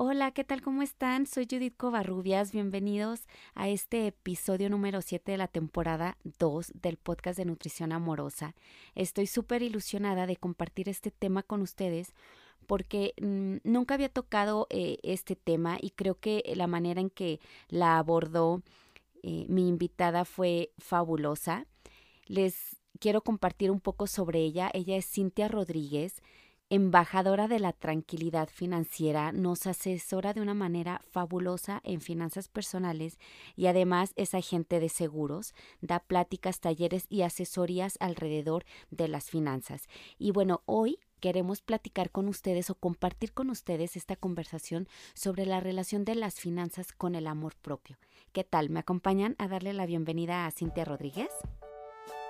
Hola, ¿qué tal? ¿Cómo están? Soy Judith Covarrubias. Bienvenidos a este episodio número 7 de la temporada 2 del podcast de Nutrición Amorosa. Estoy súper ilusionada de compartir este tema con ustedes porque mm, nunca había tocado eh, este tema y creo que la manera en que la abordó eh, mi invitada fue fabulosa. Les quiero compartir un poco sobre ella. Ella es Cintia Rodríguez embajadora de la tranquilidad financiera, nos asesora de una manera fabulosa en finanzas personales y además es agente de seguros, da pláticas, talleres y asesorías alrededor de las finanzas. Y bueno, hoy queremos platicar con ustedes o compartir con ustedes esta conversación sobre la relación de las finanzas con el amor propio. ¿Qué tal? ¿Me acompañan a darle la bienvenida a Cintia Rodríguez?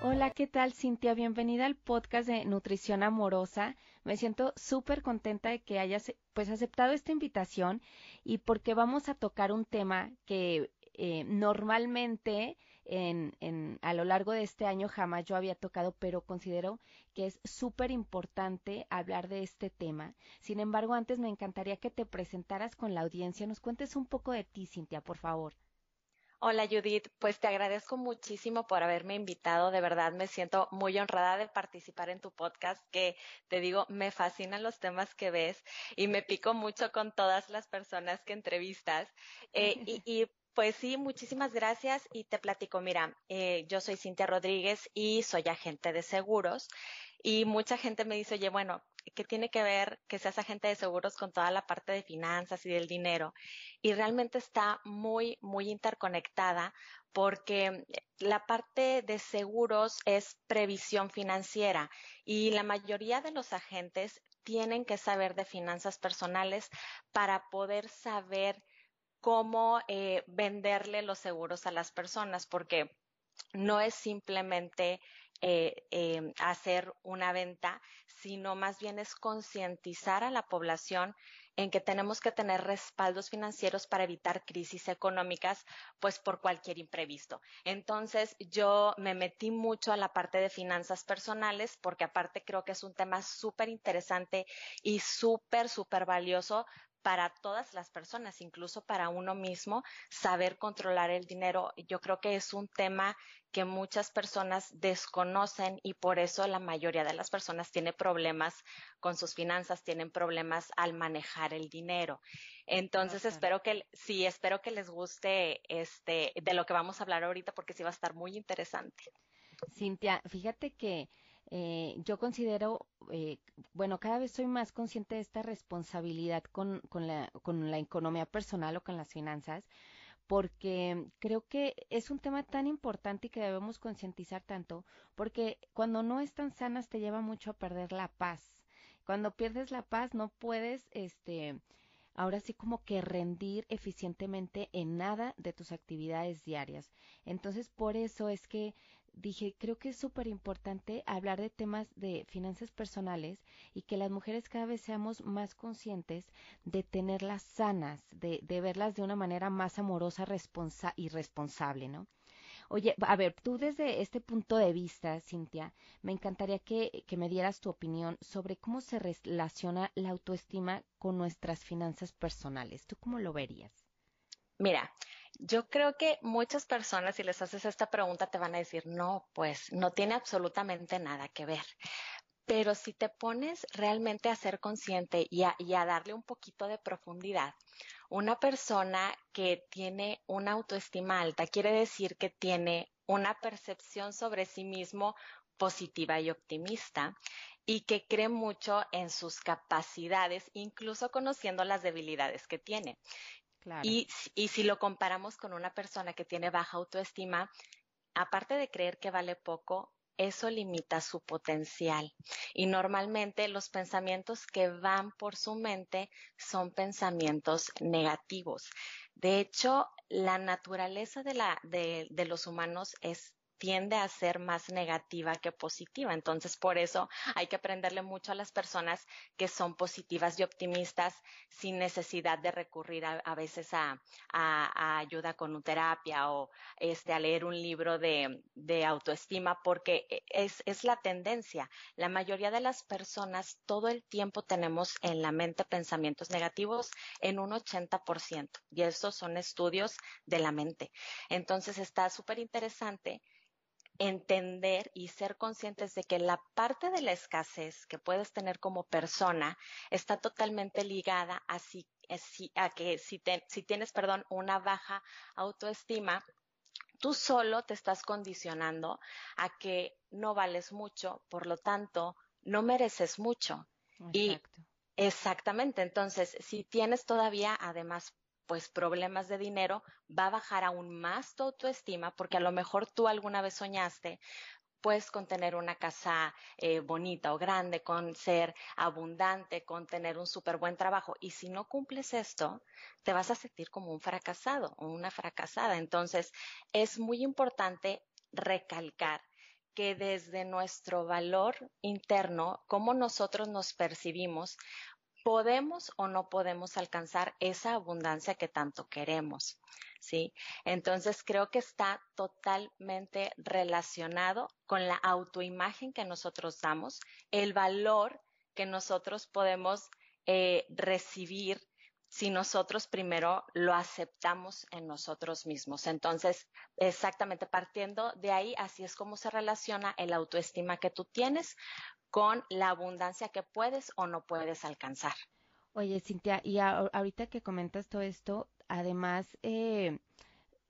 Hola, ¿qué tal Cintia? Bienvenida al podcast de Nutrición Amorosa. Me siento súper contenta de que hayas pues aceptado esta invitación y porque vamos a tocar un tema que eh, normalmente en, a lo largo de este año jamás yo había tocado, pero considero que es súper importante hablar de este tema. Sin embargo, antes me encantaría que te presentaras con la audiencia, nos cuentes un poco de ti, Cintia, por favor. Hola Judith, pues te agradezco muchísimo por haberme invitado. De verdad me siento muy honrada de participar en tu podcast, que te digo, me fascinan los temas que ves y me pico mucho con todas las personas que entrevistas. Eh, y, pues sí, muchísimas gracias y te platico, mira, eh, yo soy Cintia Rodríguez y soy agente de seguros y mucha gente me dice, oye, bueno, ¿qué tiene que ver que seas agente de seguros con toda la parte de finanzas y del dinero? Y realmente está muy, muy interconectada porque la parte de seguros es previsión financiera y la mayoría de los agentes tienen que saber de finanzas personales para poder saber cómo eh, venderle los seguros a las personas, porque no es simplemente eh, em, hacer una venta, sino más bien es concientizar a la población en que tenemos que tener respaldos financieros para evitar crisis económicas, pues por cualquier imprevisto. Entonces, yo me metí mucho a la parte de finanzas personales porque aparte creo que es un tema súper interesante y súper, súper valioso para todas las personas, incluso para uno mismo, saber controlar el dinero. Yo creo que es un tema que muchas personas desconocen y por eso la mayoría de las personas tiene problemas con sus finanzas, tienen problemas al manejar el dinero. Entonces espero que sí, espero que les guste este de lo que vamos a hablar ahorita porque sí va a estar muy interesante. Cintia, fíjate que eh, yo considero, eh, bueno, cada vez soy más consciente de esta responsabilidad con, con, la, con la economía personal o con las finanzas, porque creo que es un tema tan importante y que debemos concientizar tanto, porque cuando no están sanas te lleva mucho a perder la paz. Cuando pierdes la paz no puedes, este, ahora sí como que rendir eficientemente en nada de tus actividades diarias. Entonces, por eso es que dije, creo que es súper importante hablar de temas de finanzas personales y que las mujeres cada vez seamos más conscientes de tenerlas sanas, de, de verlas de una manera más amorosa responsa y responsable, ¿no? Oye, a ver, tú desde este punto de vista, Cintia, me encantaría que, que me dieras tu opinión sobre cómo se relaciona la autoestima con nuestras finanzas personales. ¿Tú cómo lo verías? Mira, yo creo que muchas personas, si les haces esta pregunta, te van a decir, no, pues no tiene absolutamente nada que ver. Pero si te pones realmente a ser consciente y a, darle un poquito de profundidad, una persona que tiene una autoestima alta quiere decir que tiene una percepción sobre sí mismo positiva y optimista y que cree mucho en sus capacidades, incluso conociendo las debilidades que tiene. Y, si lo comparamos con una persona que tiene baja autoestima, aparte de creer que vale poco, eso limita su potencial. Y normalmente los pensamientos que van por su mente son pensamientos negativos. De hecho, la naturaleza de, de los humanos es tiende a ser más negativa que positiva. Entonces, por eso hay que aprenderle mucho a las personas que son positivas y optimistas sin necesidad de recurrir a, veces a, ayuda con terapia o este, a leer un libro de, autoestima, porque es, es la tendencia. La mayoría de las personas todo el tiempo tenemos en la mente pensamientos negativos en un 80%. Y estos son estudios de la mente. Entonces está súper interesante entender y ser conscientes de que la parte de la escasez que puedes tener como persona está totalmente ligada a, a que si, si tienes, perdón, una baja autoestima, tú solo te estás condicionando a que no vales mucho, por lo tanto, no mereces mucho. Y exactamente, entonces, si tienes todavía además pues problemas de dinero, va a bajar aún más tu autoestima porque a lo mejor tú alguna vez soñaste pues con tener una casa eh, bonita o grande, con ser abundante, con tener un súper buen trabajo. Y si no cumples esto, te vas a sentir como un fracasado o una fracasada. Entonces, es muy importante recalcar que desde nuestro valor interno, cómo nosotros nos percibimos, podemos o no podemos alcanzar esa abundancia que tanto queremos. ¿Sí? Entonces creo que está totalmente relacionado con la autoimagen que nosotros damos, el valor que nosotros podemos eh, recibir si nosotros primero lo aceptamos en nosotros mismos. Entonces, exactamente partiendo de ahí, así es como se relaciona el autoestima que tú tienes con la abundancia que puedes o no puedes alcanzar. Oye, Cintia, y ahorita que comentas todo esto, además, eh,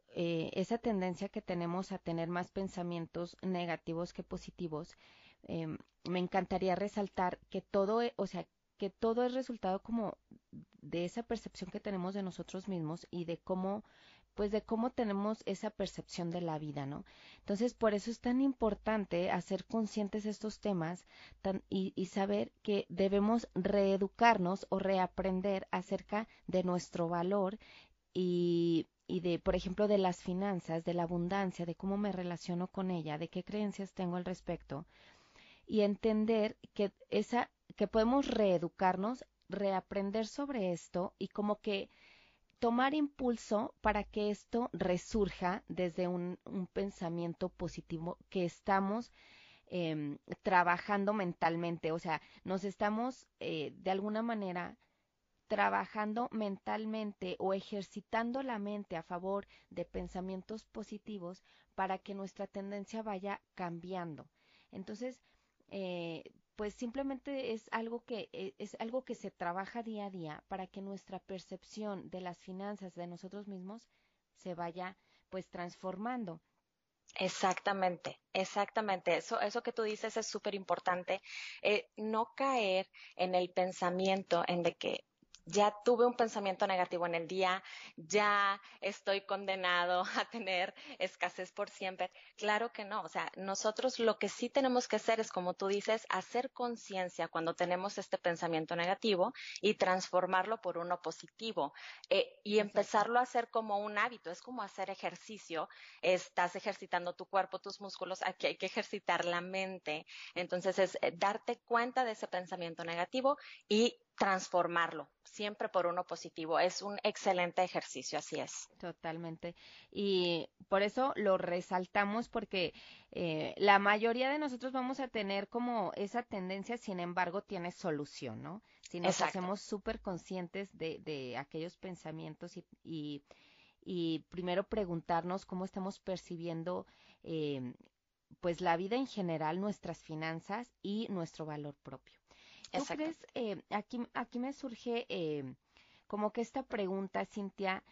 eh, esa tendencia que tenemos a tener más pensamientos negativos que positivos, em, me encantaría resaltar que todo, o sea, que todo es resultado como de esa percepción que tenemos de nosotros mismos y de cómo pues de cómo tenemos esa percepción de la vida, ¿no? Entonces, por eso es tan importante hacer conscientes estos temas y, y, saber que debemos reeducarnos o reaprender acerca de nuestro valor y, y de, por ejemplo, de las finanzas, de la abundancia, de cómo me relaciono con ella, de qué creencias tengo al respecto y entender que esa que podemos reeducarnos, reaprender sobre esto y como que tomar impulso para que esto resurja desde un, pensamiento positivo que estamos em, trabajando mentalmente, o sea, nos estamos eh, de alguna manera trabajando mentalmente o ejercitando la mente a favor de pensamientos positivos para que nuestra tendencia vaya cambiando. Entonces, eh, pues simplemente es algo que eh, es algo que se trabaja día a día para que nuestra percepción de las finanzas de nosotros mismos se vaya pues transformando. Exactamente, exactamente. Eso, eso que tú dices es súper importante. Eh, no caer en el pensamiento en de que ya tuve un pensamiento negativo en el día, ya estoy condenado a tener escasez por siempre. Claro que no, o sea, nosotros lo que sí tenemos que hacer es, como tú dices, hacer conciencia cuando tenemos este pensamiento negativo y transformarlo por uno positivo eh, y empezarlo a hacer como un hábito, es como hacer ejercicio, estás ejercitando tu cuerpo, tus músculos, aquí hay que ejercitar la mente. Entonces es eh, darte cuenta de ese pensamiento negativo y transformarlo, siempre por uno positivo. Es un excelente ejercicio, así es. Totalmente. Y por eso lo resaltamos porque eh, la mayoría de nosotros vamos a tener como esa tendencia, sin embargo, tiene solución, ¿no? Si nos hacemos súper conscientes de, de, aquellos pensamientos y, y, y, primero preguntarnos cómo estamos percibiendo eh, pues la vida en general, nuestras finanzas y nuestro valor propio. ¿Tú crees, eh, aquí, aquí me surge eh, como que esta pregunta, Cintia,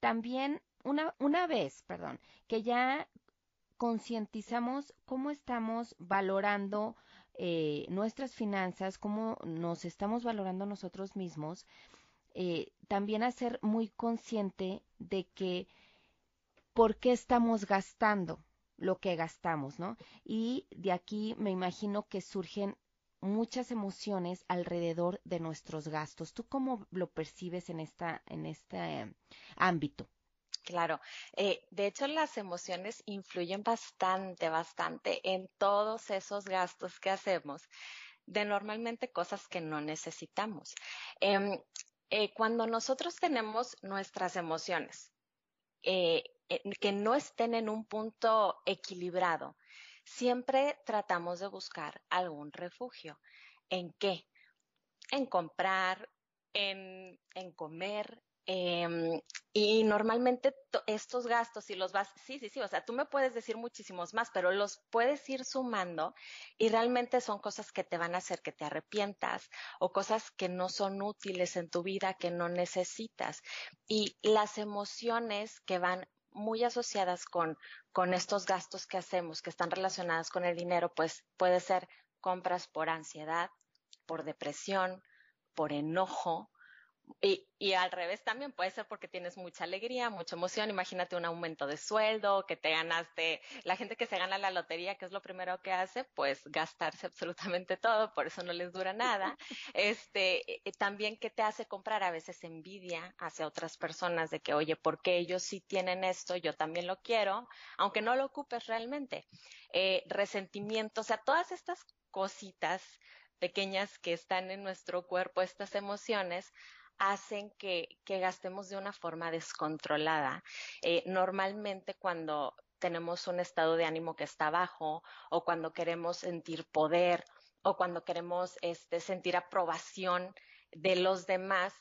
también una, una vez, perdón, que ya concientizamos cómo estamos valorando eh, nuestras finanzas, cómo nos estamos valorando nosotros mismos, eh, también hacer muy consciente de que por qué estamos gastando lo que gastamos, ¿no? Y de aquí me imagino que surgen muchas emociones alrededor de nuestros gastos. ¿Tú cómo lo percibes en, esta, en este ámbito? Claro, eh, de hecho las emociones influyen bastante, bastante en todos esos gastos que hacemos de normalmente cosas que no necesitamos. Em, eh, cuando nosotros tenemos nuestras emociones eh, que no estén en un punto equilibrado, siempre tratamos de buscar algún refugio. ¿En qué? En comprar, en, en comer, eh, y normalmente estos gastos, si los vas, sí, sí, sí, o sea, tú me puedes decir muchísimos más, pero los puedes ir sumando y realmente son cosas que te van a hacer que te arrepientas o cosas que no son útiles en tu vida, que no necesitas. Y las emociones que van muy asociadas con, con estos gastos que hacemos, que están relacionadas con el dinero, pues puede ser compras por ansiedad, por depresión, por enojo, y, y, al revés también puede ser porque tienes mucha alegría, mucha emoción. Imagínate un aumento de sueldo, que te ganaste. La gente que se gana la lotería, ¿qué es lo primero que hace? Pues gastarse absolutamente todo, por eso no les dura nada. Este, eh, también que te hace comprar a veces envidia hacia otras personas de que, oye, porque ellos sí tienen esto, yo también lo quiero, aunque no lo ocupes realmente. Eh, resentimiento, o sea, todas estas cositas pequeñas que están en nuestro cuerpo, estas emociones, hacen que, gastemos de una forma descontrolada. Eh, normalmente cuando tenemos un estado de ánimo que está bajo o cuando queremos sentir poder o cuando queremos este, sentir aprobación de los demás,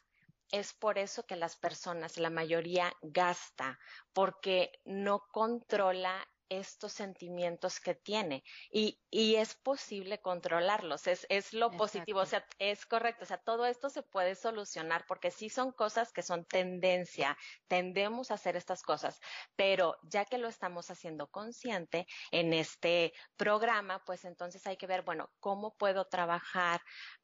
es por eso que las personas, la mayoría, gasta, porque no controla estos sentimientos que tiene y, y es posible controlarlos, es, es lo positivo, o sea, es correcto, o sea, todo esto se puede solucionar porque sí son cosas que son tendencia, tendemos a hacer estas cosas, pero ya que lo estamos haciendo consciente en este programa, pues entonces hay que ver, bueno, ¿cómo puedo trabajar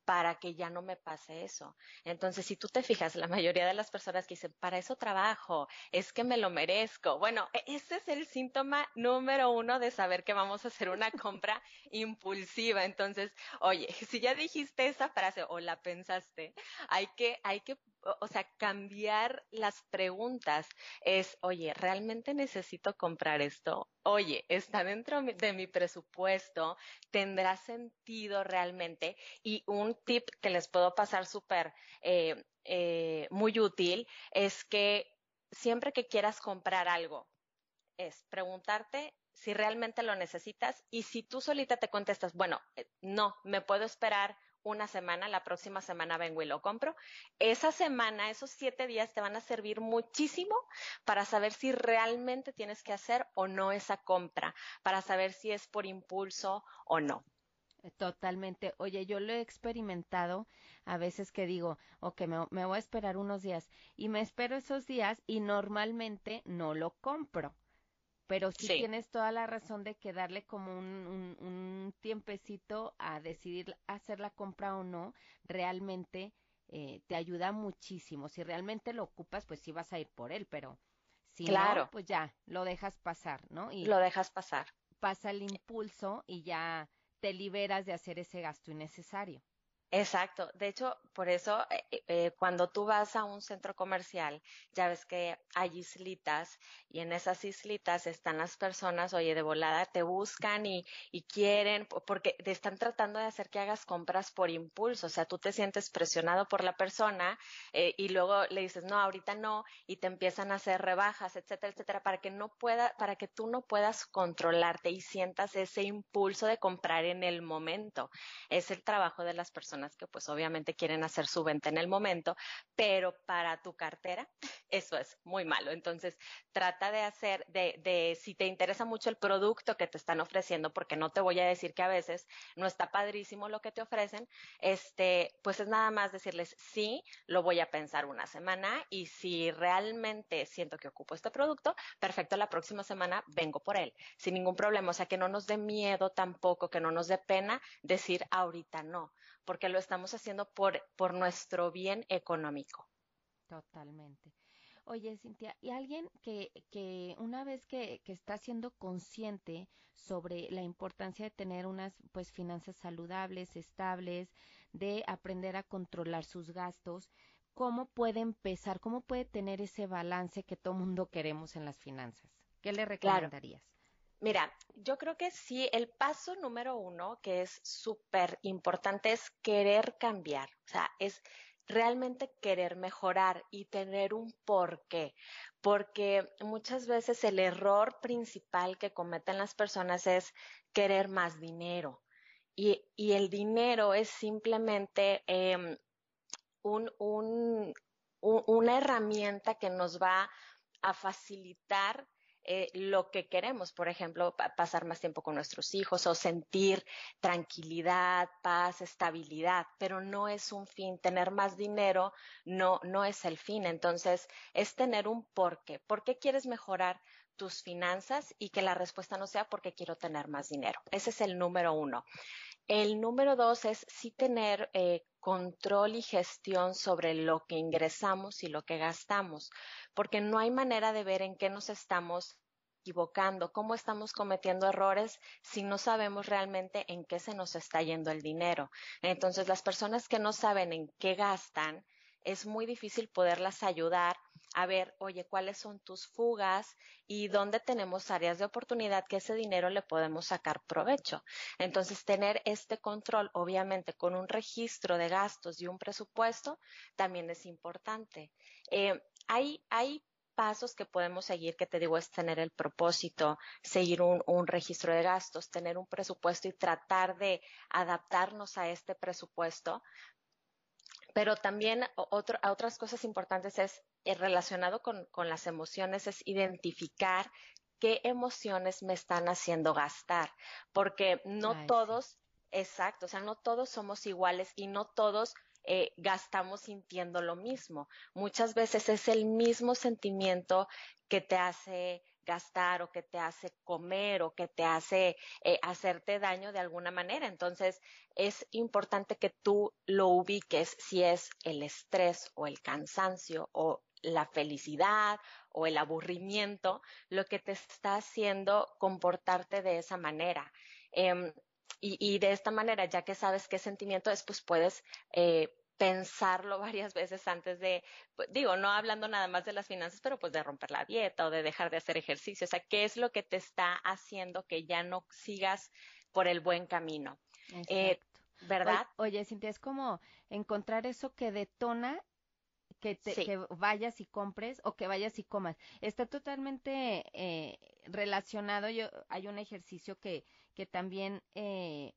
para que ya no me pase eso. Entonces, si tú te fijas, la mayoría de las personas que dicen, para eso trabajo, es que me lo merezco. Bueno, e-, ese es el síntoma número uno de saber que vamos a hacer una compra impulsiva. Entonces, oye, si ya dijiste esa frase o la pensaste, hay que, hay que o sea, cambiar las preguntas es, oye, ¿realmente necesito comprar esto? Oye, ¿está dentro de mi presupuesto? ¿Tendrá sentido realmente? Y un tip que les puedo pasar súper eh, eh, muy útil es que siempre que quieras comprar algo, es preguntarte si realmente lo necesitas y si tú solita te contestas, bueno, eh, no, me puedo esperar una semana, la próxima semana vengo y lo compro. Esa semana, esos siete días te van a servir muchísimo para saber si realmente tienes que hacer o no esa compra, para saber si es por impulso o no. Totalmente. Oye, yo lo he experimentado a veces que digo, ok, me, me voy a esperar unos días y me espero esos días y normalmente no lo compro pero sí, tienes toda la razón de que darle como un, un, tiempecito a decidir hacer la compra o no, realmente eh, te ayuda muchísimo. Si realmente lo ocupas, pues sí vas a ir por él, pero si no, pues ya, lo dejas pasar, ¿no? Y lo dejas pasar. Pasa el impulso y ya te liberas de hacer ese gasto innecesario. Exacto. De hecho, por eso eh, eh, eh, cuando tú vas a un centro comercial, ya ves que hay islitas y en esas islitas están las personas, oye, de volada te buscan y, y quieren, porque te están tratando de hacer que hagas compras por impulso. O sea, tú te sientes presionado por la persona y luego le dices, no, ahorita no, y te empiezan a hacer rebajas, etcétera, etcétera, para que no pueda, para que tú no puedas controlarte y sientas ese impulso de comprar en el momento. Es el trabajo de las personas que pues obviamente quieren hacer su venta en el momento, pero para tu cartera eso es muy malo. Entonces trata de hacer, de, de si te interesa mucho el producto que te están ofreciendo, porque no te voy a decir que a veces no está padrísimo lo que te ofrecen, este, pues es nada más decirles sí, lo voy a pensar una semana y si realmente siento que ocupo este producto, perfecto, la próxima semana vengo por él, sin ningún problema. O sea, que no nos dé miedo tampoco, que no nos dé pena decir ahorita no, porque lo estamos haciendo por, por nuestro bien económico. Totalmente. Oye, Cintia, ¿y alguien que, que una vez que, que, está siendo consciente sobre la importancia de tener unas pues finanzas saludables, estables, de aprender a controlar sus gastos, cómo puede empezar, cómo puede tener ese balance que todo mundo queremos en las finanzas. ¿Qué le recomendarías? Mira, yo creo que sí, el paso número uno que es súper importante es querer cambiar, o sea, es realmente querer mejorar y tener un porqué, porque muchas veces el error principal que cometen las personas es querer más dinero. Y, el dinero es simplemente un, un, una herramienta que nos va a facilitar eh, lo que queremos, por ejemplo, pasar más tiempo con nuestros hijos o sentir tranquilidad, paz, estabilidad, pero no es un fin. Tener más dinero no, no es el fin. Entonces, es tener un porqué. ¿Por qué quieres mejorar tus finanzas y que la respuesta no sea porque quiero tener más dinero? Ese es el número uno. El número dos es sí tener eh, control y gestión sobre lo que ingresamos y lo que gastamos, porque no hay manera de ver en qué nos estamos equivocando, cómo estamos cometiendo errores si no sabemos realmente en qué se nos está yendo el dinero. Entonces, las personas que no saben en qué gastan, es muy difícil poderlas ayudar a ver, oye, cuáles son tus fugas y dónde tenemos áreas de oportunidad que ese dinero le podemos sacar provecho. Entonces, tener este control, obviamente, con un registro de gastos y un presupuesto, también es importante. Eh, hay, hay pasos que podemos seguir, que te digo, es tener el propósito, seguir un, un, registro de gastos, tener un presupuesto y tratar de adaptarnos a este presupuesto. Pero también otro, otras cosas importantes es eh, relacionado con, con las emociones, es identificar qué emociones me están haciendo gastar, porque no Ay, todos, sí. exacto, o sea, no todos somos iguales y no todos eh, gastamos sintiendo lo mismo. Muchas veces es el mismo sentimiento que te hace gastar o que te hace comer o que te hace eh, hacerte daño de alguna manera. Entonces, es importante que tú lo ubiques si es el estrés o el cansancio o la felicidad o el aburrimiento lo que te está haciendo comportarte de esa manera. Y, y, de esta manera, ya que sabes qué sentimiento es, pues puedes eh, pensarlo varias veces antes de, pues, digo, no hablando nada más de las finanzas, pero pues de romper la dieta o de dejar de hacer ejercicio. O sea, ¿qué es lo que te está haciendo que ya no sigas por el buen camino? Eh, ¿Verdad? Oye, Cintia, es como encontrar eso que detona que, te, sí. que vayas y compres o que vayas y comas. Está totalmente eh, relacionado. Yo, hay un ejercicio que, que también eh,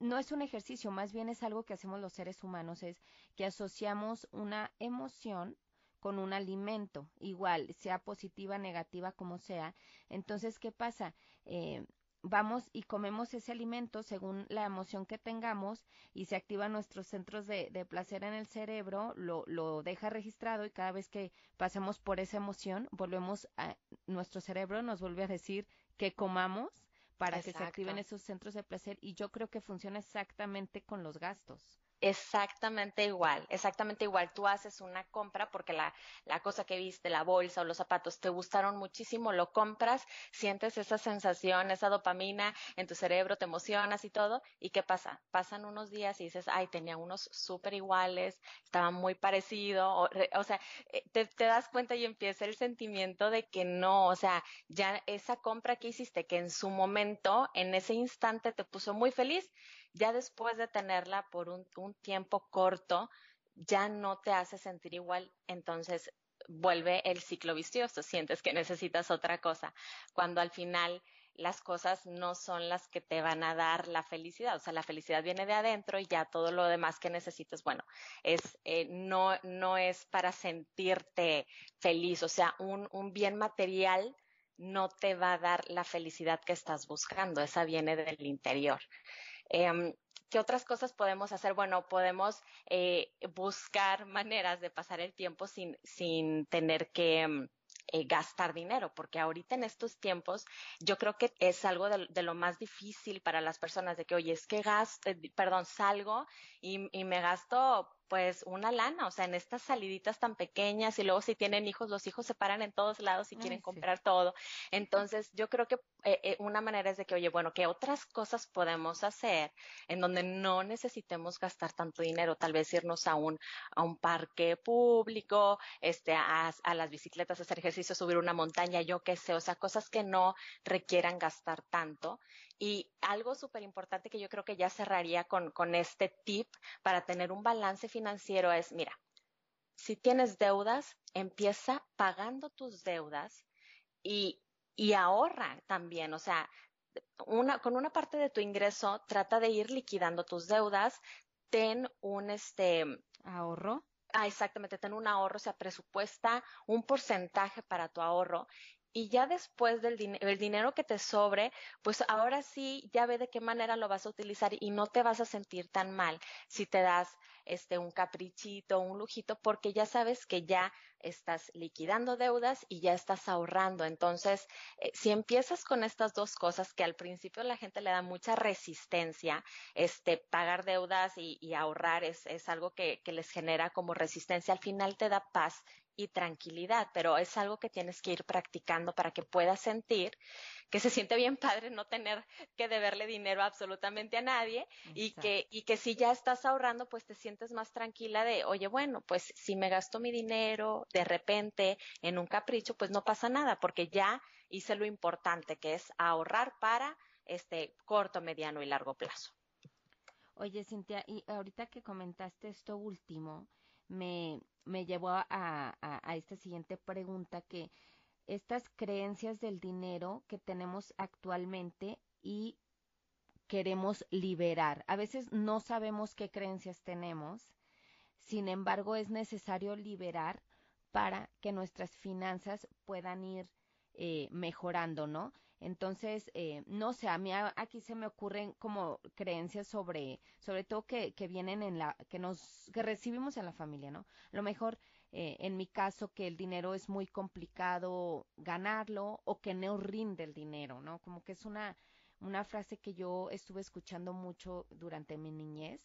no es un ejercicio, más bien es algo que hacemos los seres humanos, es que asociamos una emoción con un alimento, igual, sea positiva, negativa, como sea. Entonces, ¿qué pasa? Eh, vamos y comemos ese alimento según la emoción que tengamos y se activan nuestros centros de, de placer en el cerebro, lo, lo, deja registrado y cada vez que pasamos por esa emoción, volvemos a nuestro cerebro nos vuelve a decir que comamos para Exacto. que se activen esos centros de placer y yo creo que funciona exactamente con los gastos. Exactamente igual, exactamente igual. Tú haces una compra porque la, la cosa que viste, la bolsa o los zapatos, te gustaron muchísimo, lo compras, sientes esa sensación, esa dopamina en tu cerebro, te emocionas y todo. ¿Y qué pasa? Pasan unos días y dices, ay, tenía unos súper iguales, estaban muy parecidos. O, o, sea, eh, te, te das cuenta y empieza el sentimiento de que no, o sea, ya esa compra que hiciste, que en su momento, en ese instante te puso muy feliz, ya después de tenerla por un, tiempo corto, ya no te hace sentir igual, entonces vuelve el ciclo vicioso, sientes que necesitas otra cosa, cuando al final las cosas no son las que te van a dar la felicidad, o sea, la felicidad viene de adentro y ya todo lo demás que necesitas, bueno, es, eh, no, no es para sentirte feliz, o sea, un, un bien material no te va a dar la felicidad que estás buscando, esa viene del interior. Eh, ¿Qué otras cosas podemos hacer? Bueno, podemos eh, buscar maneras de pasar el tiempo sin, sin tener que eh, gastar dinero, porque ahorita en estos tiempos yo creo que es algo de, de, lo más difícil para las personas de que, oye, es que gasto, eh, perdón, salgo y, y me gasto pues una lana, o sea, en estas saliditas tan pequeñas y luego si tienen hijos, los hijos se paran en todos lados y quieren comprar todo. Entonces, yo creo que eh, eh, una manera es de que, oye, bueno, ¿qué otras cosas podemos hacer en donde no necesitemos gastar tanto dinero? Tal vez irnos a un, a un parque público, este, a, a las bicicletas, hacer ejercicio, subir una montaña, yo qué sé, o sea, cosas que no requieran gastar tanto. Y algo súper importante que yo creo que ya cerraría con, con este tip para tener un balance financiero es, mira, si tienes deudas, empieza pagando tus deudas y, y ahorra también. O sea, una, con una parte de tu ingreso, trata de ir liquidando tus deudas. Ten un este ahorro. Ah, exactamente, ten un ahorro, o sea, presupuesta un porcentaje para tu ahorro y ya después del el dinero que te sobre, pues ahora sí ya ve de qué manera lo vas a utilizar y no te vas a sentir tan mal si te das este un caprichito, un lujito, porque ya sabes que ya estás liquidando deudas y ya estás ahorrando. Entonces, eh, si empiezas con estas dos cosas que al principio la gente le da mucha resistencia, este, pagar deudas y, ahorrar es, es algo que, que les genera como resistencia, al final te da paz y tranquilidad, pero es algo que tienes que ir practicando para que puedas sentir que se siente bien padre no tener que deberle dinero absolutamente a nadie y que, y que si ya estás ahorrando, pues te sientes más tranquila de, oye, bueno, pues si me gasto mi dinero de repente en un capricho, pues no pasa nada, porque ya hice lo importante, que es ahorrar para este corto, mediano y largo plazo. Oye, Cintia, y ahorita que comentaste esto último, me, me llevó a, a, esta siguiente pregunta que estas creencias del dinero que tenemos actualmente y queremos liberar. A veces no sabemos qué creencias tenemos, sin embargo es necesario liberar para que nuestras finanzas puedan ir eh, mejorando, ¿no? Entonces, eh, no sé, a mí aquí se me ocurren como creencias sobre, sobre todo que, que vienen en la, que nos, que recibimos en la familia, ¿no? A lo mejor, eh, en mi caso, que el dinero es muy complicado ganarlo o que no rinde el dinero, ¿no? Como que es una, una frase que yo estuve escuchando mucho durante mi niñez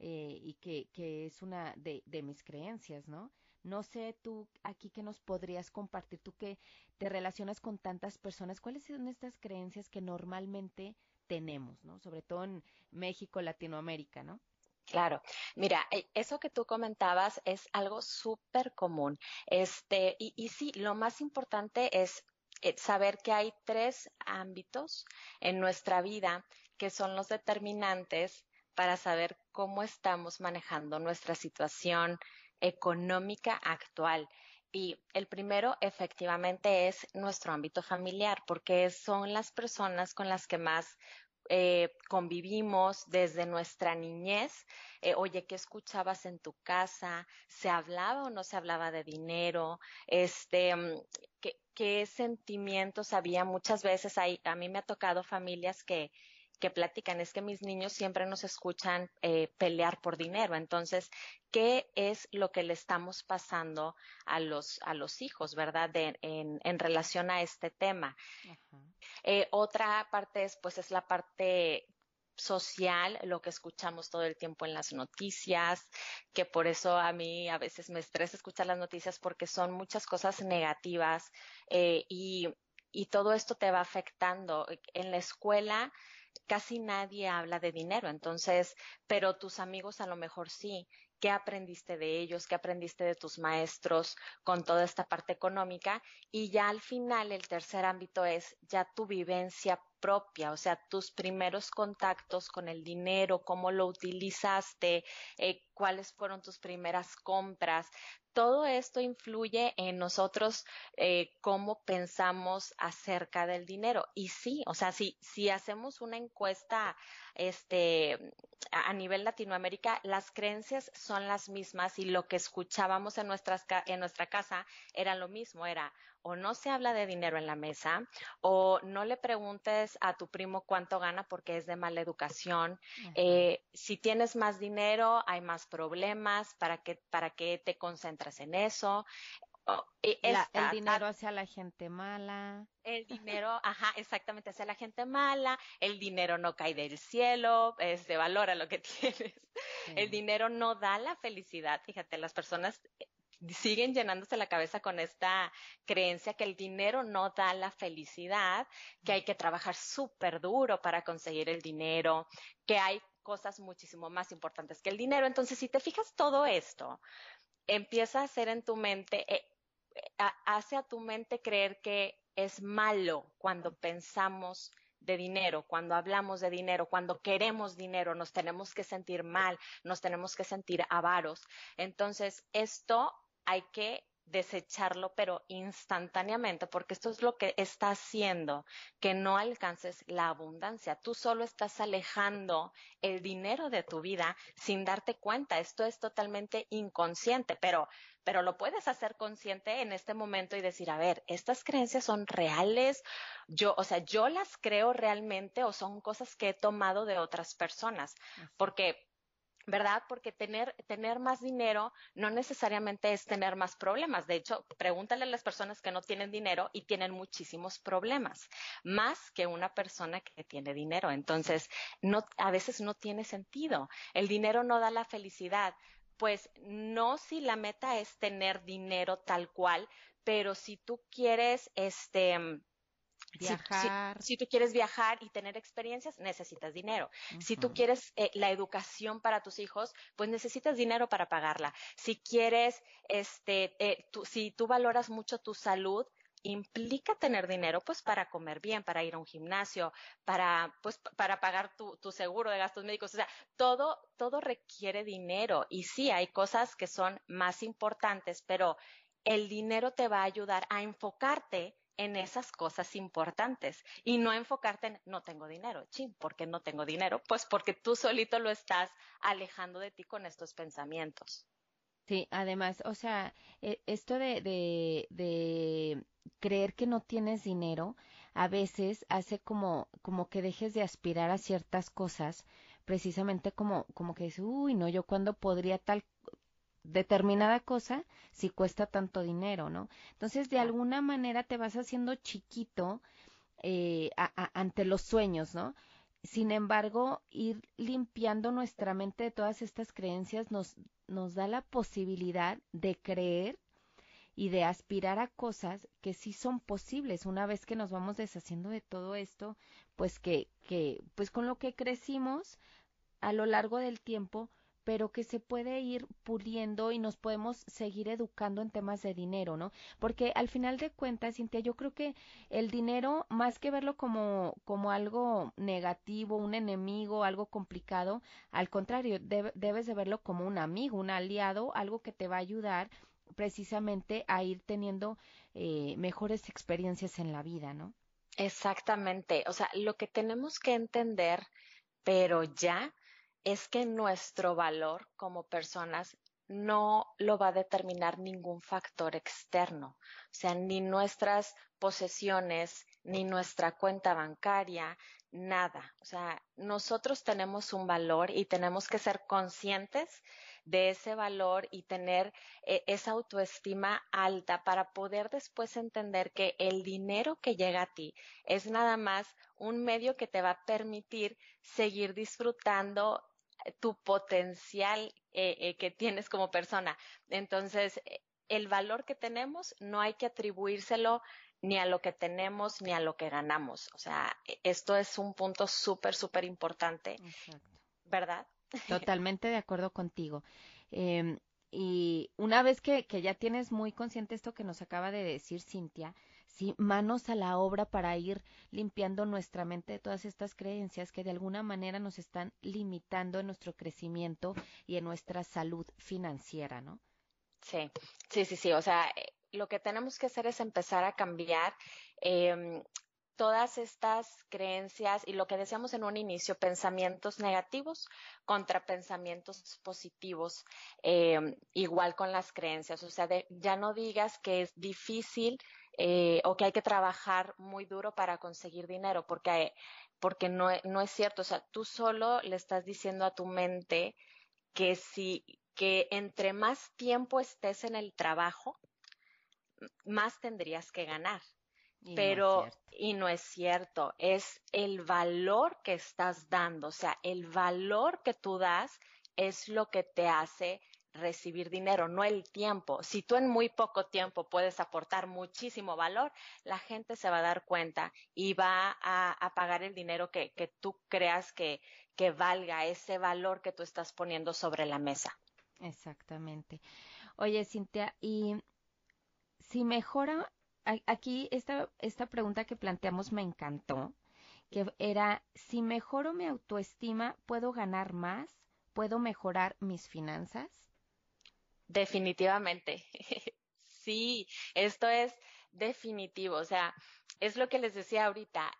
eh, y que, que es una de, de mis creencias, ¿no? No sé tú aquí que nos podrías compartir, tú que te relacionas con tantas personas, ¿cuáles son estas creencias que normalmente tenemos, ¿no? Sobre todo en México, Latinoamérica, ¿no? Claro, mira, eh, eso que tú comentabas es algo súper común. Este, y, y sí, lo más importante es eh, saber que hay tres ámbitos en nuestra vida que son los determinantes para saber cómo estamos manejando nuestra situación económica actual. Y el primero efectivamente es nuestro ámbito familiar, porque son las personas con las que más eh, convivimos desde nuestra niñez. Eh, oye, ¿qué escuchabas en tu casa? ¿Se hablaba o no se hablaba de dinero? Este, mm, ¿qué, sentimientos había? Muchas veces hay, a mí me ha tocado familias que, que platican es que mis niños siempre nos escuchan eh, pelear por dinero. Entonces, ¿qué es lo que le estamos pasando a los, a los hijos, verdad? en, en, relación a este tema. Eh, otra parte es, pues, es la parte social, lo que escuchamos todo el tiempo en las noticias, que por eso a mí a veces me estresa escuchar las noticias porque son muchas cosas negativas eh, y, y todo esto te va afectando. En la escuela casi nadie habla de dinero, entonces, pero tus amigos a lo mejor sí. ¿Qué aprendiste de ellos? ¿Qué aprendiste de tus maestros con toda esta parte económica? Y ya al final, el tercer ámbito es ya tu vivencia propia, o sea, tus primeros contactos con el dinero, cómo lo utilizaste, eh, cuáles fueron tus primeras compras. Todo esto influye en nosotros eh, cómo pensamos acerca del dinero. Y sí, o sea, si, si hacemos una encuesta este, a nivel Latinoamérica, las creencias son las mismas y lo que escuchábamos en, nuestras, en nuestra casa era lo mismo, era o no se habla de dinero en la mesa, o no le preguntes a tu primo cuánto gana porque es de mala educación. Eh, si tienes más dinero, hay más problemas, ¿para qué, para qué te concentras en eso? el dinero hacia la gente mala. El dinero, ajá, exactamente, hacia la gente mala. El dinero no cae del cielo, se valora lo que tienes. El dinero no da la felicidad. Fíjate, las personas eh, siguen llenándose la cabeza con esta creencia que el dinero no da la felicidad, que hay que trabajar súper duro para conseguir el dinero, que hay cosas muchísimo más importantes que el dinero. Entonces, si te fijas todo esto, empieza a hacer en tu mente, eh, hace a tu mente creer que es malo cuando pensamos de dinero, cuando hablamos de dinero, cuando queremos dinero, nos tenemos que sentir mal, nos tenemos que sentir avaros. Entonces, esto hay que desecharlo, pero instantáneamente, porque esto es lo que está haciendo que no alcances la abundancia. Tú solo estás alejando el dinero de tu vida sin darte cuenta. Esto es totalmente inconsciente, pero pero lo puedes hacer consciente en este momento y decir, a ver, estas creencias son reales, yo, o sea, yo las creo realmente o son cosas que he tomado de otras personas, porque ¿verdad? Porque tener, tener más dinero no necesariamente es tener más problemas. De hecho, pregúntale a las personas que no tienen dinero y tienen muchísimos problemas, más que una persona que tiene dinero. Entonces, no, a veces no tiene sentido. El dinero no da la felicidad pues no si la meta es tener dinero tal cual, pero si tú quieres, este, viajar. Si, tú quieres viajar y tener experiencias, necesitas dinero. Si tú quieres eh, la educación para tus hijos, pues necesitas dinero para pagarla. Si quieres, este, eh, si tú valoras mucho tu salud, implica tener dinero pues para comer bien, para ir a un gimnasio, para pues para pagar tu, tu seguro de gastos médicos, o sea, todo, todo requiere dinero y sí hay cosas que son más importantes, pero el dinero te va a ayudar a enfocarte en esas cosas importantes y no enfocarte en no tengo dinero. Chin, ¿por qué no tengo dinero? Pues porque tú solito lo estás alejando de ti con estos pensamientos. Sí, además, o sea, e, esto de, de, creer que no tienes dinero a veces hace como, como que dejes de aspirar a ciertas cosas, precisamente como, como que dices, uy, no, yo cuándo podría tal determinada cosa si cuesta tanto dinero, ¿no? Entonces, de alguna manera te vas haciendo chiquito eh, ante los sueños, ¿no? Sin embargo, ir limpiando nuestra mente de todas estas creencias nos, nos da la posibilidad de creer y de aspirar a cosas que sí son posibles una vez que nos vamos deshaciendo de todo esto, pues que, que, pues con lo que crecimos a lo largo del tiempo, pero que se puede ir puliendo y nos podemos seguir educando en temas de dinero, ¿no? Porque al final de cuentas, Cintia, yo creo que el dinero, más que verlo como, como algo negativo, un enemigo, algo complicado, al contrario, debes de verlo como un amigo, un aliado, algo que te va a ayudar precisamente a ir teniendo eh, mejores experiencias en la vida, ¿no? Exactamente. O sea, lo que tenemos que entender, pero ya, es que nuestro valor como personas no lo va a determinar ningún factor externo, o sea, ni nuestras posesiones, ni nuestra cuenta bancaria, nada. O sea, nosotros tenemos un valor y tenemos que ser conscientes de ese valor y tener eh, esa autoestima alta para poder después entender que el dinero que llega a ti es nada más un medio que te va a permitir seguir disfrutando tu potencial eh, eh, que tienes como persona. Entonces, eh, el valor que tenemos no hay que atribuírselo ni a lo que tenemos ni a lo que ganamos. O sea, e, esto es un punto súper, súper importante. ¿Verdad? Totalmente de acuerdo contigo. Em, y una vez que, que ya tienes muy consciente esto que nos acaba de decir Cintia, ¿sí? manos a la obra para ir limpiando nuestra mente de todas estas creencias que de alguna manera nos están limitando en nuestro crecimiento y en nuestra salud financiera, ¿no? Sí, sí, sí, sí. O sea, eh, lo que tenemos que hacer es empezar a cambiar eh, todas estas creencias y lo que decíamos en un inicio, pensamientos negativos contra pensamientos positivos, eh, igual con las creencias. O sea, ya no digas que es difícil eh, o que hay que trabajar muy duro para conseguir dinero, porque, porque no, no es cierto. O sea, tú solo le estás diciendo a tu mente que si, que entre más tiempo estés en el trabajo, más tendrías que ganar. pero, y no es cierto, es el valor que estás dando, o sea, el valor que tú das es lo que te hace recibir dinero, no el tiempo. Si tú en muy poco tiempo puedes aportar muchísimo valor, la gente se va a dar cuenta y va a, pagar el dinero que, que tú creas que, que valga ese valor que tú estás poniendo sobre la mesa. Exactamente. Oye, Cintia, y si mejora, aquí esta, esta pregunta que planteamos me encantó, que era, si mejoro mi autoestima, ¿puedo ganar más? ¿Puedo mejorar mis finanzas? Definitivamente. sí, esto es definitivo. O sea, es lo que les decía ahorita.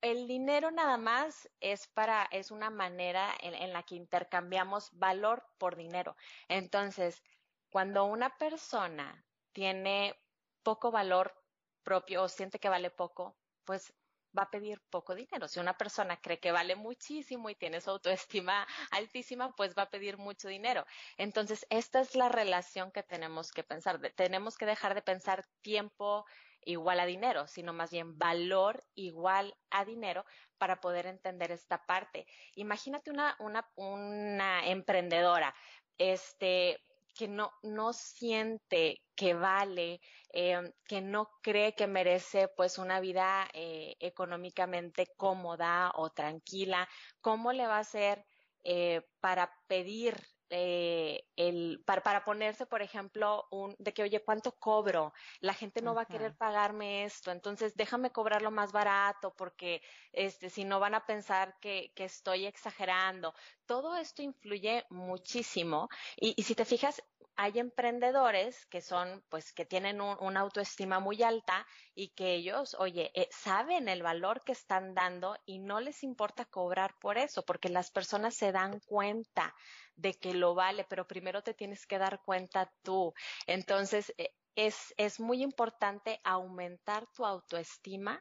El dinero nada más es para, es una manera en, en la que intercambiamos valor por dinero. Entonces, cuando una persona tiene poco valor propio o siente que vale poco, pues va a pedir poco dinero. Si una persona cree que vale muchísimo y tiene su autoestima altísima, pues va a pedir mucho dinero. Entonces, esta es la relación que tenemos que pensar. tenemos que dejar de pensar tiempo igual a dinero, sino más bien valor igual a dinero para poder entender esta parte. Imagínate una, una, una emprendedora, este, que no, no siente que vale, eh, que no cree que merece pues una vida eh, económicamente cómoda o tranquila, ¿cómo le va a hacer eh, para pedir eh, el, para, para, ponerse, por ejemplo, un, de que, oye, ¿cuánto cobro? La gente no va a querer pagarme esto, entonces déjame cobrarlo más barato porque, este, si no van a pensar que, que estoy exagerando. Todo esto influye muchísimo y, y si te fijas, hay emprendedores que son, pues, que tienen una autoestima muy alta y que ellos, oye, eh, saben el valor que están dando y no les importa cobrar por eso, porque las personas se dan cuenta de que lo vale, pero primero te tienes que dar cuenta tú. Entonces, eh, es, es muy importante aumentar tu autoestima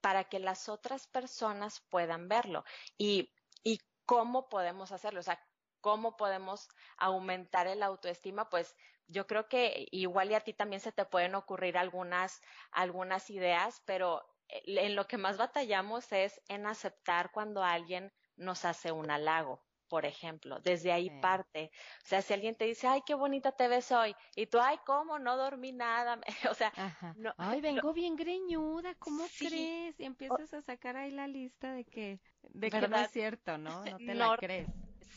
para que las otras personas puedan verlo. Y, y cómo podemos hacerlo, o sea, cómo podemos aumentar el autoestima, pues yo creo que igual y a ti también se te pueden ocurrir algunas, algunas ideas, pero eh, en lo que más batallamos es en aceptar cuando alguien nos hace un halago por ejemplo. Desde ahí parte. O sea, si alguien te dice, ay, qué bonita te ves hoy, y tú, ay, ¿cómo? No dormí nada. o sea, no, ay, vengo bien greñuda, ¿cómo crees? Y empiezas a sacar ahí la lista de que, de que no es cierto, ¿no? No te la crees.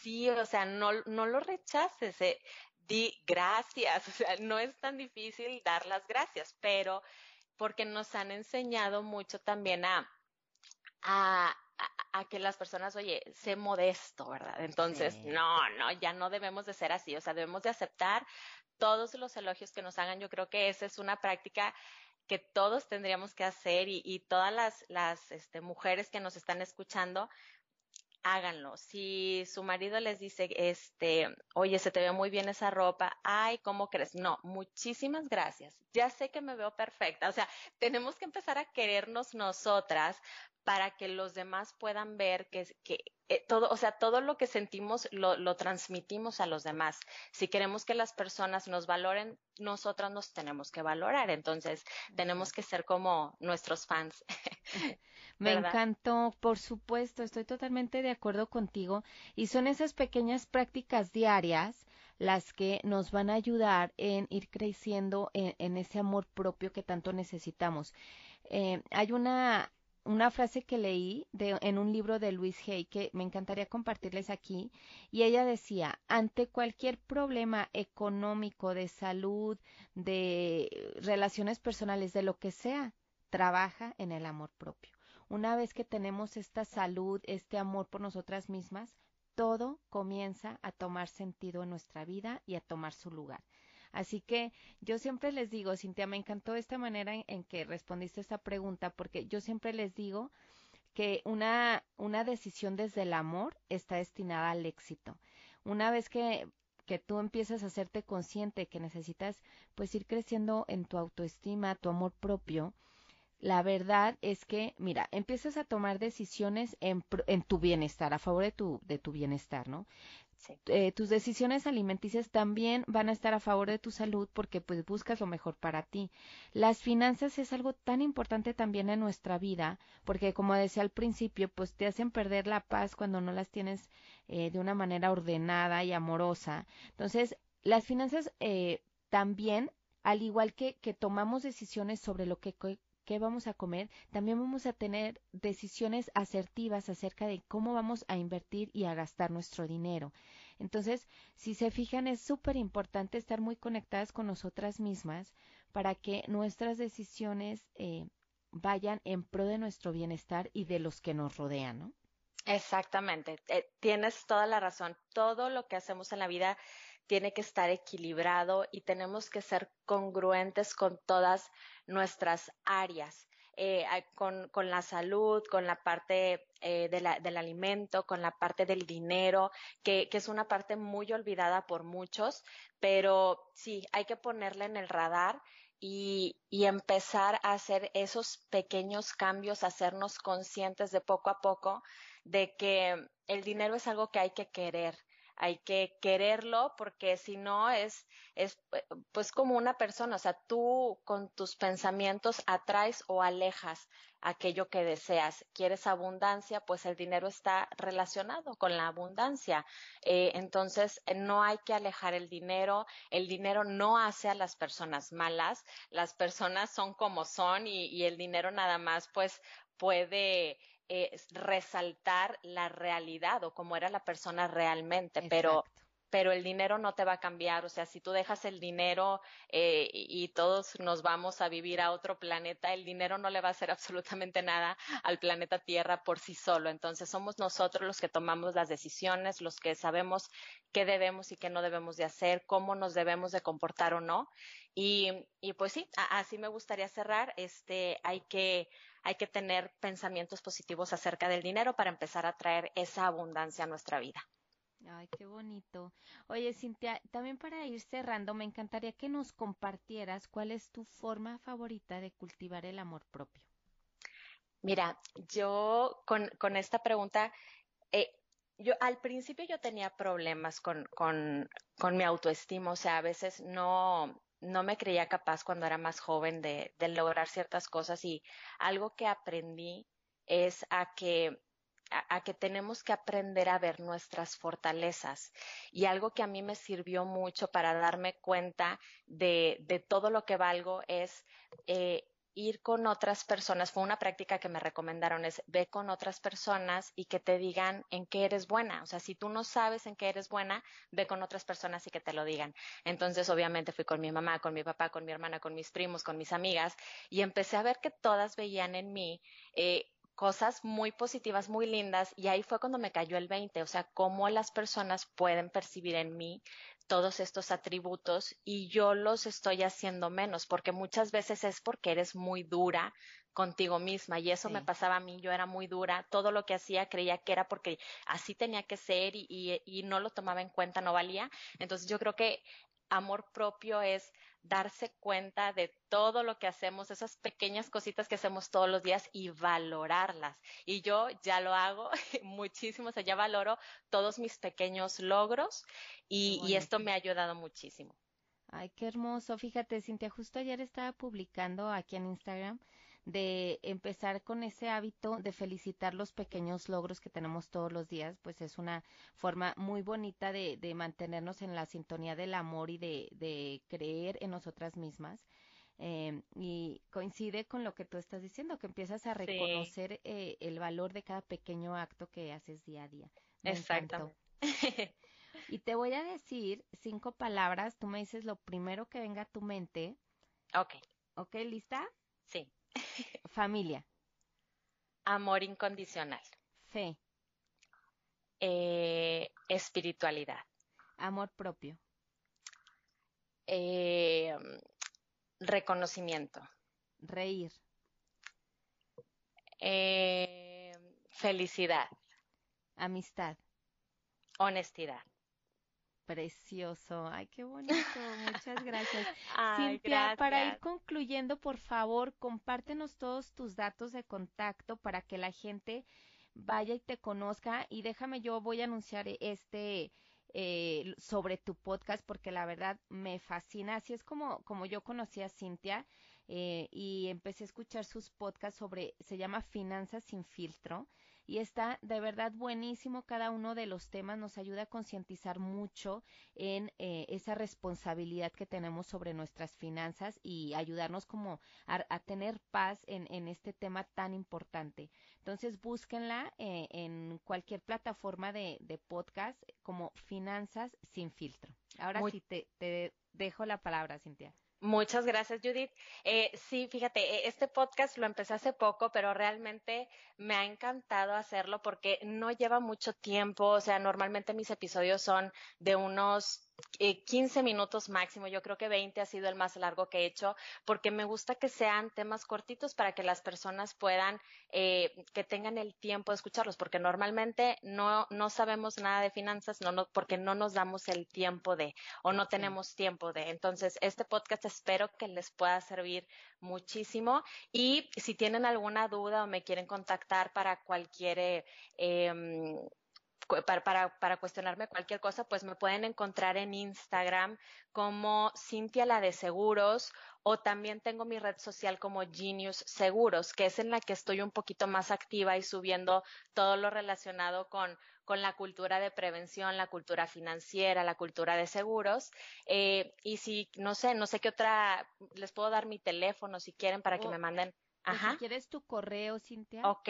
Sí, o sea, no, no lo rechaces. Eh. Di gracias. O sea, no es tan difícil dar las gracias, pero porque nos han enseñado mucho también a, a, a, que las personas, oye, sé modesto, ¿verdad? Entonces, no, no, ya no debemos de ser así, o sea, debemos de aceptar todos los elogios que nos hagan. Yo creo que esa es una práctica que todos tendríamos que hacer y, y todas las, las este, mujeres que nos están escuchando, háganlo. Si su marido les dice, este, oye, se te ve muy bien esa ropa, ay, ¿cómo crees? No, muchísimas gracias. Ya sé que me veo perfecta. O sea, tenemos que empezar a querernos nosotras para que los demás puedan ver que, que eh, todo, o sea, todo lo que sentimos lo, lo, transmitimos a los demás. Si queremos que las personas nos valoren, nosotras nos tenemos que valorar. Entonces, tenemos que ser como nuestros fans. Me encantó, por supuesto, estoy totalmente de acuerdo contigo. Y son esas pequeñas prácticas diarias las que nos van a ayudar en ir creciendo en, ese amor propio que tanto necesitamos. Eh, hay una una frase que leí de, en un libro de Luis Hay que me encantaría compartirles aquí y ella decía, ante cualquier problema económico, de salud, de relaciones personales, de lo que sea, trabaja en el amor propio. Una vez que tenemos esta salud, este amor por nosotras mismas, todo comienza a tomar sentido en nuestra vida y a tomar su lugar. Así que yo siempre les digo, Cintia, me encantó esta manera en, que respondiste esta pregunta, porque yo siempre les digo que una, una decisión desde el amor está destinada al éxito. Una vez que que tú empiezas a hacerte consciente que necesitas pues ir creciendo en tu autoestima, tu amor propio, la verdad es que, mira, empiezas a tomar decisiones en, en tu bienestar, a favor de tu, de tu bienestar, ¿no? Eh, tus decisiones alimenticias también van a estar a favor de tu salud porque pues buscas lo mejor para ti. Las finanzas es algo tan importante también en nuestra vida porque como decía al principio pues te hacen perder la paz cuando no las tienes eh, de una manera ordenada y amorosa. Entonces las finanzas eh, también al igual que, que tomamos decisiones sobre lo que qué vamos a comer, también vamos a tener decisiones asertivas acerca de cómo vamos a invertir y a gastar nuestro dinero. Entonces, si se fijan, es súper importante estar muy conectadas con nosotras mismas para que nuestras decisiones eh, vayan en pro de nuestro bienestar y de los que nos rodean, ¿no? Exactamente, eh, tienes toda la razón. Todo lo que hacemos en la vida tiene que estar equilibrado y tenemos que ser congruentes con todas nuestras áreas. Eh, con, la salud, con la parte eh, del alimento, con la parte del dinero, que, es una parte muy olvidada por muchos, pero sí, hay que ponerle en el radar y, y empezar a hacer esos pequeños cambios, hacernos conscientes de poco a poco de que el dinero es algo que hay que querer, hay que quererlo porque si no es, es pues como una persona, o sea, tú con tus pensamientos atraes o alejas aquello que deseas. Quieres abundancia, pues el dinero está relacionado con la abundancia. Eh, entonces, no hay que alejar el dinero. El dinero no hace a las personas malas. Las personas son como son y, y el dinero nada más, pues, puede resaltar la realidad o cómo era la persona realmente, pero pero el dinero no te va a cambiar. O sea, si tú dejas el dinero eh, y todos nos vamos a vivir a otro planeta, el dinero no le va a hacer absolutamente nada al planeta Tierra por sí solo. Entonces, somos nosotros los que tomamos las decisiones, los que sabemos qué debemos y qué no debemos de hacer, cómo nos debemos de comportar o no. Y, y pues sí, así me gustaría cerrar. Este, hay que hay que tener pensamientos positivos acerca del dinero para empezar a traer esa abundancia a nuestra vida. Ay, qué bonito. Oye, Cintia, también para ir cerrando, me encantaría que nos compartieras cuál es tu forma favorita de cultivar el amor propio. Mira, yo con, con esta pregunta, eh, yo al principio yo tenía problemas con, con, con mi autoestima, o sea, a veces no, no me creía capaz cuando era más joven de, lograr ciertas cosas y algo que aprendí es a que a, que tenemos que aprender a ver nuestras fortalezas. Y algo que a mí me sirvió mucho para darme cuenta de, de todo lo que valgo es eh, ir con otras personas, fue una práctica que me recomendaron, es ve con otras personas y que te digan en qué eres buena. O sea, si tú no sabes en qué eres buena, ve con otras personas y que te lo digan. Entonces, obviamente fui con mi mamá, con mi papá, con mi hermana, con mis primos, con mis amigas y empecé a ver que todas veían en mí eh, cosas muy positivas, muy lindas, y ahí fue cuando me cayó el 20, o sea, cómo las personas pueden percibir en mí todos estos atributos y yo los estoy haciendo menos, porque muchas veces es porque eres muy dura contigo misma y eso me pasaba a mí, yo era muy dura, todo lo que hacía creía que era porque así tenía que ser y, y, y no lo tomaba en cuenta, no valía. Entonces yo creo que amor propio es darse cuenta de todo lo que hacemos, esas pequeñas cositas que hacemos todos los días y valorarlas. Y yo ya lo hago muchísimo, o sea, ya valoro todos mis pequeños logros y, y esto me ha ayudado muchísimo. Ay, qué hermoso. Fíjate, Cintia, justo ayer estaba publicando aquí en Instagram de empezar con ese hábito de felicitar los pequeños logros que tenemos todos los días, pues es una forma muy bonita de, de mantenernos en la sintonía del amor y de, de creer en nosotras mismas. Eh, y coincide con lo que tú estás diciendo, que empiezas a reconocer eh, el valor de cada pequeño acto que haces día a día. Exacto. y te voy a decir cinco palabras, tú me dices lo primero que venga a tu mente. Ok. Ok, ¿lista? Sí. Familia. Amor incondicional. Fe. Eh, espiritualidad. Amor propio. Eh, reconocimiento. Reír. Eh, felicidad. Amistad. Honestidad. Precioso. Ay, qué bonito. Muchas gracias. Cintia, para ir concluyendo, por favor, compártenos todos tus datos de contacto para que la gente vaya y te conozca. Y déjame, yo voy a anunciar este eh, sobre tu podcast porque la verdad me fascina. Así es como, como yo conocí a Cintia eh, y empecé a escuchar sus podcasts sobre, se llama Finanzas sin filtro y está de verdad buenísimo cada uno de los temas, nos ayuda a concientizar mucho en eh, esa responsabilidad que tenemos sobre nuestras finanzas y ayudarnos como a, tener paz en, en, este tema tan importante. Entonces búsquenla eh, en cualquier plataforma de, de, podcast como Finanzas sin filtro. Ahora sí te, te dejo la palabra, Cintia. Muchas gracias, Judith. Eh, sí, fíjate, este podcast lo empecé hace poco, pero realmente me ha encantado hacerlo porque no lleva mucho tiempo. O sea, normalmente mis episodios son de unos 15 eh, minutos máximo, yo creo que 20 ha sido el más largo que he hecho, porque me gusta que sean temas cortitos para que las personas puedan, eh, que tengan el tiempo de escucharlos, porque normalmente no, no sabemos nada de finanzas, no, no, porque no nos damos el tiempo de, o no tenemos tiempo de. Entonces, este podcast espero que les pueda servir muchísimo y si tienen alguna duda o me quieren contactar para cualquier eh, em, para, para, para, cuestionarme cualquier cosa, pues me pueden encontrar en Instagram como Cintia la de Seguros o también tengo mi red social como Genius Seguros, que es en la que estoy un poquito más activa y subiendo todo lo relacionado con, con la cultura de prevención, la cultura financiera, la cultura de seguros. Eh, y si, no sé, no sé qué otra, les puedo dar mi teléfono si quieren para que me manden. Ajá. Si quieres tu correo, Cintia. Ok,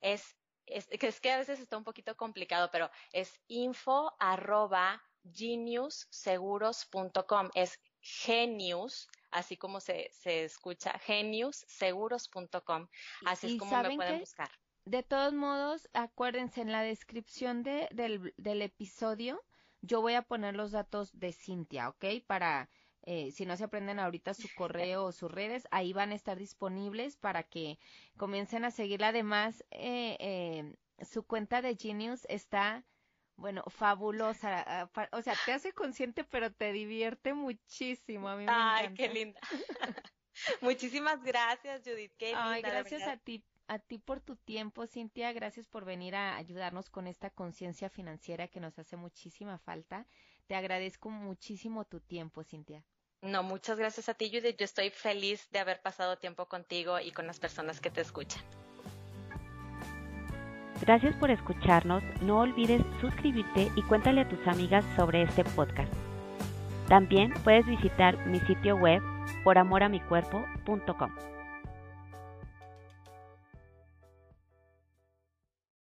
es es, es, que a veces está un poquito complicado, pero es info arroba geniusseguros.com. Es genius, así como se, se escucha, geniusseguros.com. Así es como me pueden buscar. De todos modos, acuérdense en la descripción de, del, del episodio, yo voy a poner los datos de Cintia, ¿ok? Para eh, si no se aprenden ahorita su correo o sus redes, ahí van a estar disponibles para que comiencen a seguirla. Además, eh, eh, su cuenta de Genius está, bueno, fabulosa. Ah, o sea, te hace consciente, pero te divierte muchísimo. A mí me Ay, qué linda. Muchísimas gracias, Judith. Qué linda, Ay, gracias a ti a ti por tu tiempo, Cintia. Gracias por venir a ayudarnos con esta conciencia financiera que nos hace muchísima falta. Te agradezco muchísimo tu tiempo, Cintia. No, muchas gracias a ti, Judith. Yo estoy feliz de haber pasado tiempo contigo y con las personas que te escuchan. Gracias por escucharnos. No olvides suscribirte y cuéntale a tus amigas sobre este podcast. También puedes visitar mi sitio web poramoramicuerpo.com.